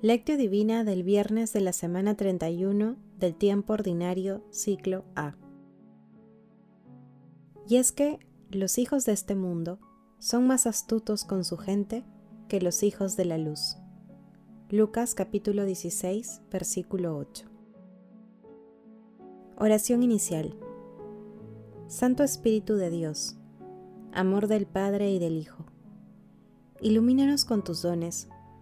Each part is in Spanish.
Lectio Divina del viernes de la semana 31 del tiempo ordinario ciclo A. Y es que los hijos de este mundo son más astutos con su gente que los hijos de la luz. Lucas capítulo 16, versículo 8. Oración inicial. Santo Espíritu de Dios, amor del Padre y del Hijo, ilumínanos con tus dones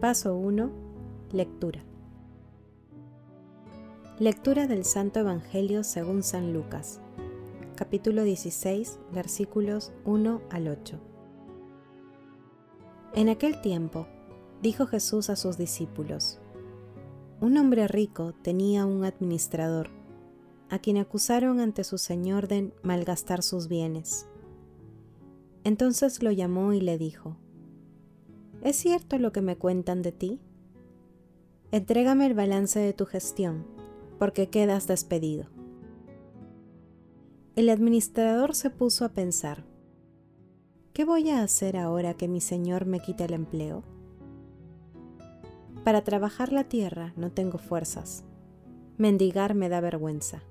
Paso 1. Lectura. Lectura del Santo Evangelio según San Lucas, capítulo 16, versículos 1 al 8. En aquel tiempo, dijo Jesús a sus discípulos, Un hombre rico tenía un administrador, a quien acusaron ante su señor de malgastar sus bienes. Entonces lo llamó y le dijo, ¿Es cierto lo que me cuentan de ti? Entrégame el balance de tu gestión, porque quedas despedido. El administrador se puso a pensar, ¿qué voy a hacer ahora que mi señor me quita el empleo? Para trabajar la tierra no tengo fuerzas. Mendigar me da vergüenza.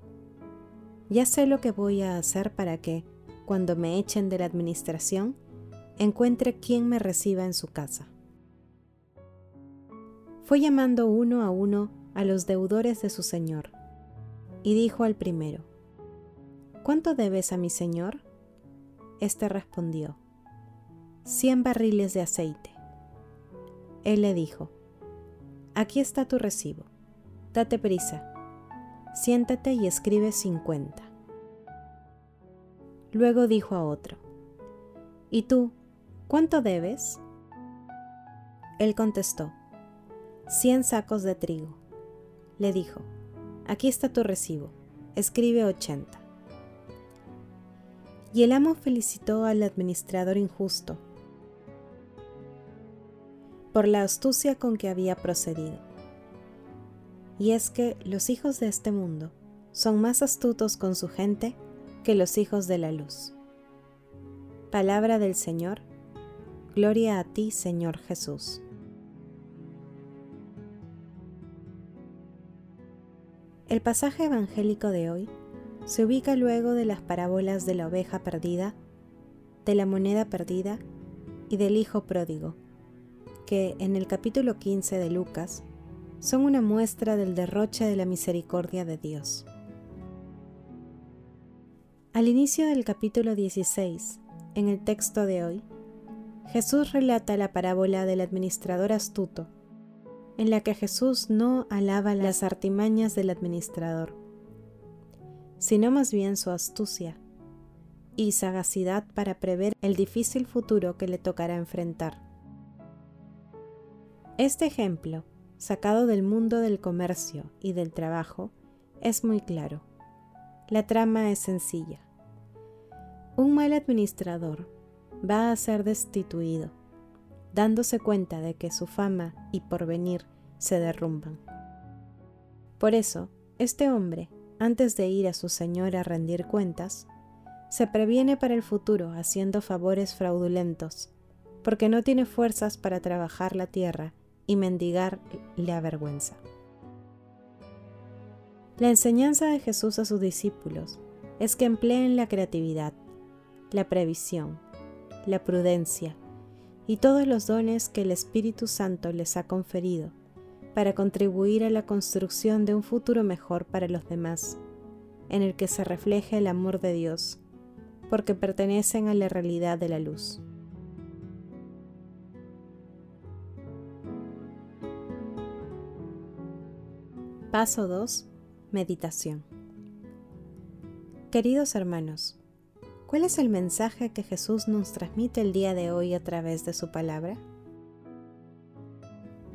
Ya sé lo que voy a hacer para que, cuando me echen de la administración, encuentre quien me reciba en su casa. Fue llamando uno a uno a los deudores de su señor, y dijo al primero, ¿Cuánto debes a mi señor? Este respondió, cien barriles de aceite. Él le dijo, Aquí está tu recibo, date prisa, siéntate y escribe cincuenta. Luego dijo a otro, ¿Y tú, ¿Cuánto debes? Él contestó, cien sacos de trigo. Le dijo, aquí está tu recibo, escribe ochenta. Y el amo felicitó al administrador injusto por la astucia con que había procedido. Y es que los hijos de este mundo son más astutos con su gente que los hijos de la luz. Palabra del Señor Gloria a ti, Señor Jesús. El pasaje evangélico de hoy se ubica luego de las parábolas de la oveja perdida, de la moneda perdida y del hijo pródigo, que en el capítulo 15 de Lucas son una muestra del derroche de la misericordia de Dios. Al inicio del capítulo 16, en el texto de hoy, Jesús relata la parábola del administrador astuto, en la que Jesús no alaba las artimañas del administrador, sino más bien su astucia y sagacidad para prever el difícil futuro que le tocará enfrentar. Este ejemplo, sacado del mundo del comercio y del trabajo, es muy claro. La trama es sencilla. Un mal administrador va a ser destituido, dándose cuenta de que su fama y porvenir se derrumban. Por eso, este hombre, antes de ir a su señor a rendir cuentas, se previene para el futuro haciendo favores fraudulentos, porque no tiene fuerzas para trabajar la tierra y mendigar le avergüenza. La enseñanza de Jesús a sus discípulos es que empleen la creatividad, la previsión, la prudencia y todos los dones que el Espíritu Santo les ha conferido para contribuir a la construcción de un futuro mejor para los demás, en el que se refleje el amor de Dios, porque pertenecen a la realidad de la luz. Paso 2. Meditación. Queridos hermanos, ¿Cuál es el mensaje que Jesús nos transmite el día de hoy a través de su palabra?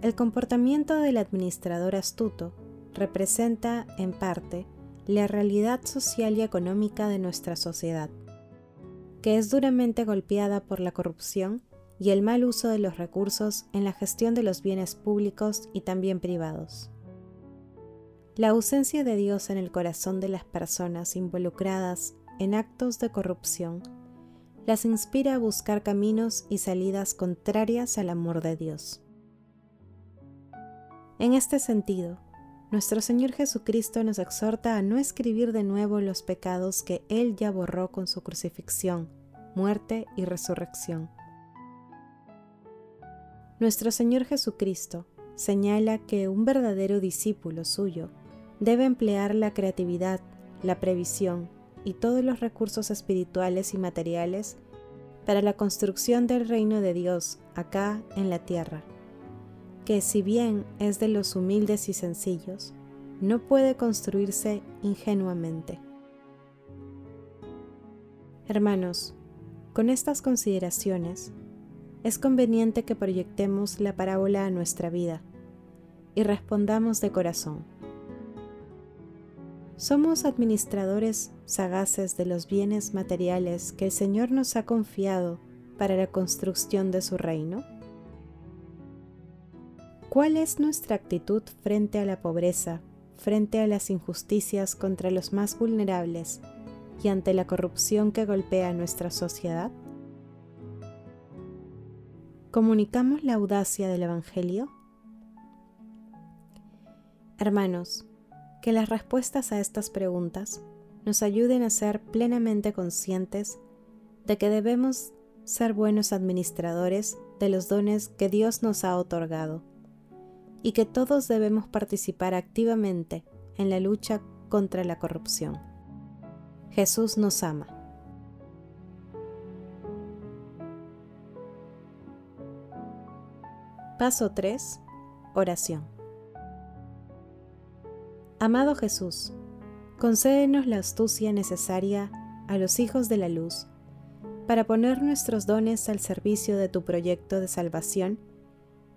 El comportamiento del administrador astuto representa, en parte, la realidad social y económica de nuestra sociedad, que es duramente golpeada por la corrupción y el mal uso de los recursos en la gestión de los bienes públicos y también privados. La ausencia de Dios en el corazón de las personas involucradas en actos de corrupción las inspira a buscar caminos y salidas contrarias al amor de Dios. En este sentido, nuestro Señor Jesucristo nos exhorta a no escribir de nuevo los pecados que Él ya borró con su crucifixión, muerte y resurrección. Nuestro Señor Jesucristo señala que un verdadero discípulo suyo debe emplear la creatividad, la previsión y todos los recursos espirituales y materiales para la construcción del reino de Dios acá en la tierra que si bien es de los humildes y sencillos, no puede construirse ingenuamente. Hermanos, con estas consideraciones, es conveniente que proyectemos la parábola a nuestra vida y respondamos de corazón. ¿Somos administradores sagaces de los bienes materiales que el Señor nos ha confiado para la construcción de su reino? ¿Cuál es nuestra actitud frente a la pobreza, frente a las injusticias contra los más vulnerables y ante la corrupción que golpea nuestra sociedad? ¿Comunicamos la audacia del Evangelio? Hermanos, que las respuestas a estas preguntas nos ayuden a ser plenamente conscientes de que debemos ser buenos administradores de los dones que Dios nos ha otorgado y que todos debemos participar activamente en la lucha contra la corrupción. Jesús nos ama. Paso 3. Oración. Amado Jesús, concédenos la astucia necesaria a los hijos de la luz para poner nuestros dones al servicio de tu proyecto de salvación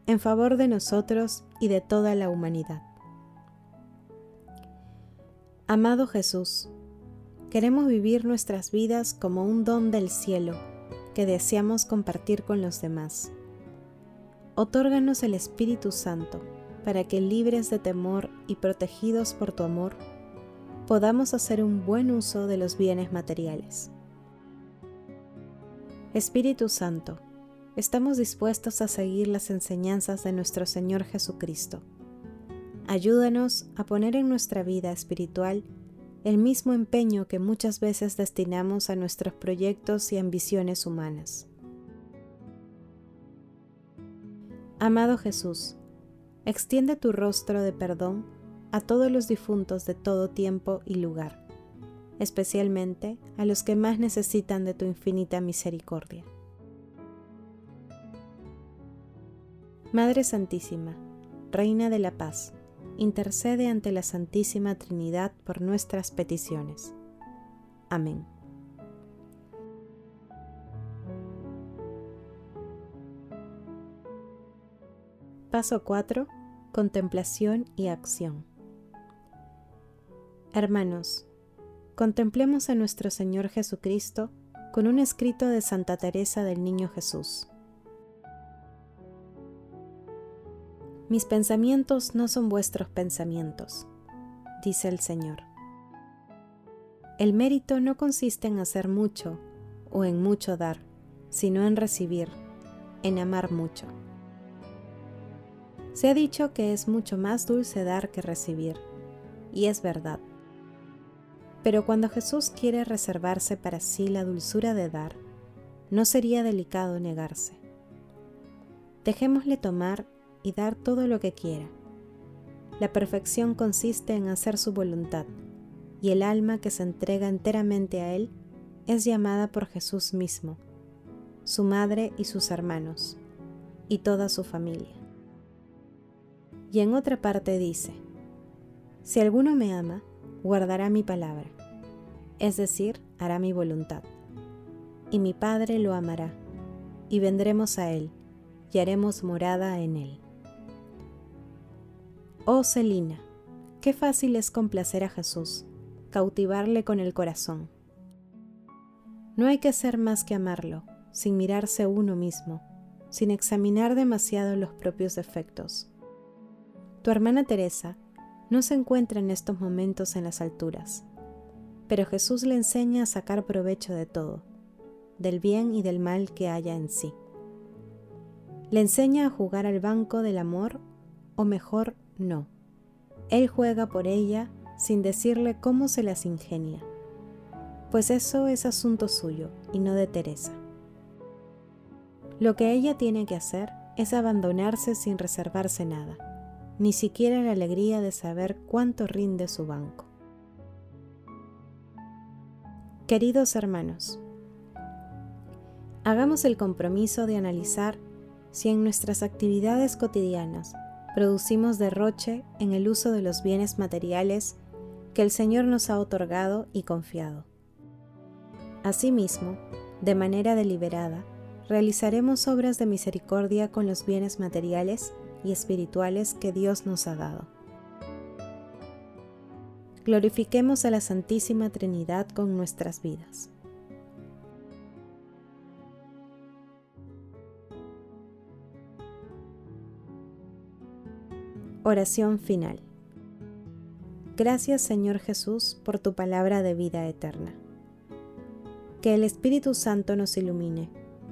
en favor de nosotros y de toda la humanidad. Amado Jesús, queremos vivir nuestras vidas como un don del cielo que deseamos compartir con los demás. Otórganos el Espíritu Santo para que libres de temor y protegidos por tu amor, podamos hacer un buen uso de los bienes materiales. Espíritu Santo, estamos dispuestos a seguir las enseñanzas de nuestro Señor Jesucristo. Ayúdanos a poner en nuestra vida espiritual el mismo empeño que muchas veces destinamos a nuestros proyectos y ambiciones humanas. Amado Jesús, extiende tu rostro de perdón a todos los difuntos de todo tiempo y lugar, especialmente a los que más necesitan de tu infinita misericordia. Madre Santísima, Reina de la Paz, intercede ante la Santísima Trinidad por nuestras peticiones. Amén. Paso 4. Contemplación y acción. Hermanos, contemplemos a nuestro Señor Jesucristo con un escrito de Santa Teresa del Niño Jesús. Mis pensamientos no son vuestros pensamientos, dice el Señor. El mérito no consiste en hacer mucho o en mucho dar, sino en recibir, en amar mucho. Se ha dicho que es mucho más dulce dar que recibir, y es verdad. Pero cuando Jesús quiere reservarse para sí la dulzura de dar, no sería delicado negarse. Dejémosle tomar y dar todo lo que quiera. La perfección consiste en hacer su voluntad, y el alma que se entrega enteramente a Él es llamada por Jesús mismo, su madre y sus hermanos, y toda su familia. Y en otra parte dice, Si alguno me ama, guardará mi palabra, es decir, hará mi voluntad, y mi Padre lo amará, y vendremos a Él, y haremos morada en Él. Oh Celina, qué fácil es complacer a Jesús, cautivarle con el corazón. No hay que hacer más que amarlo, sin mirarse uno mismo, sin examinar demasiado los propios defectos. Tu hermana Teresa no se encuentra en estos momentos en las alturas, pero Jesús le enseña a sacar provecho de todo, del bien y del mal que haya en sí. Le enseña a jugar al banco del amor, o mejor, no. Él juega por ella sin decirle cómo se las ingenia, pues eso es asunto suyo y no de Teresa. Lo que ella tiene que hacer es abandonarse sin reservarse nada, ni siquiera la alegría de saber cuánto rinde su banco. Queridos hermanos, hagamos el compromiso de analizar si en nuestras actividades cotidianas producimos derroche en el uso de los bienes materiales que el Señor nos ha otorgado y confiado. Asimismo, de manera deliberada, realizaremos obras de misericordia con los bienes materiales y espirituales que Dios nos ha dado. Glorifiquemos a la Santísima Trinidad con nuestras vidas. Oración final. Gracias Señor Jesús por tu palabra de vida eterna. Que el Espíritu Santo nos ilumine